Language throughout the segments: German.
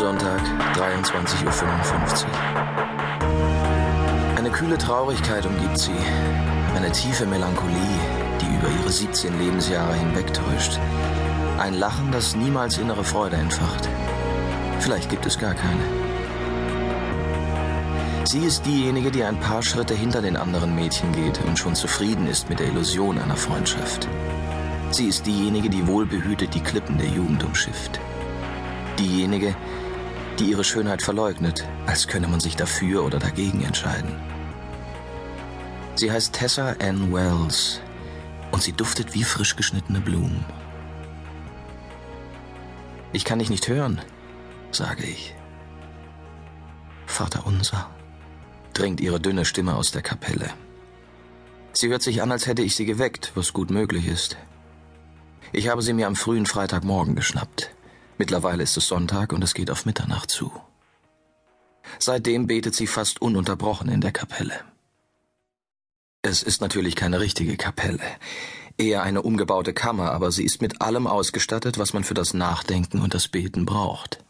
Palmsonntag, 23.55 Uhr. Eine kühle Traurigkeit umgibt sie, eine tiefe Melancholie, die über ihre 17 Lebensjahre hinwegtäuscht. Ein Lachen, das niemals innere Freude entfacht. Vielleicht gibt es gar keine. Sie ist diejenige, die ein paar Schritte hinter den anderen Mädchen geht und schon zufrieden ist mit der Illusion einer Freundschaft. Sie ist diejenige, die wohlbehütet die Klippen der Jugend umschifft. Diejenige, die ihre Schönheit verleugnet, als könne man sich dafür oder dagegen entscheiden. Sie heißt Tessa Ann Wells und sie duftet wie frisch geschnittene Blumen. Ich kann dich nicht hören, sage ich. Vater unser, dringt ihre dünne Stimme aus der Kapelle. Sie hört sich an, als hätte ich sie geweckt, was gut möglich ist. Ich habe sie mir am frühen Freitagmorgen geschnappt. Mittlerweile ist es Sonntag und es geht auf Mitternacht zu. Seitdem betet sie fast ununterbrochen in der Kapelle. Es ist natürlich keine richtige Kapelle, eher eine umgebaute Kammer, aber sie ist mit allem ausgestattet, was man für das Nachdenken und das Beten braucht.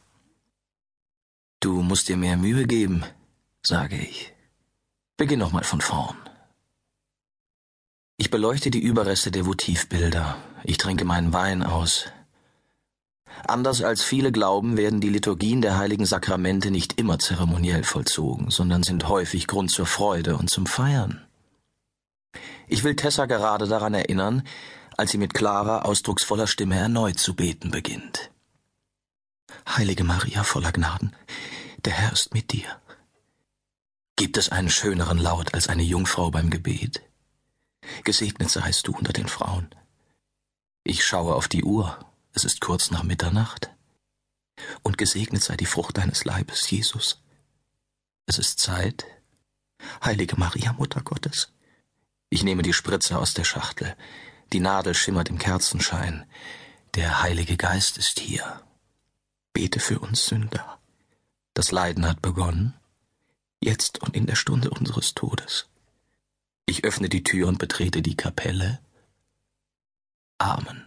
Du musst dir mehr Mühe geben, sage ich. Beginn nochmal von vorn. Ich beleuchte die Überreste der Votivbilder. Ich trinke meinen Wein aus. Anders als viele glauben, werden die Liturgien der heiligen Sakramente nicht immer zeremoniell vollzogen, sondern sind häufig Grund zur Freude und zum Feiern. Ich will Tessa gerade daran erinnern, als sie mit klarer, ausdrucksvoller Stimme erneut zu beten beginnt. Heilige Maria voller Gnaden, der Herr ist mit dir. Gibt es einen schöneren Laut als eine Jungfrau beim Gebet? Gesegnet seist du unter den Frauen. Ich schaue auf die Uhr, es ist kurz nach Mitternacht. Und gesegnet sei die Frucht deines Leibes, Jesus. Es ist Zeit. Heilige Maria, Mutter Gottes, ich nehme die Spritze aus der Schachtel. Die Nadel schimmert im Kerzenschein. Der Heilige Geist ist hier. Bete für uns Sünder. Das Leiden hat begonnen. Jetzt und in der Stunde unseres Todes. Ich öffne die Tür und betrete die Kapelle. Amen.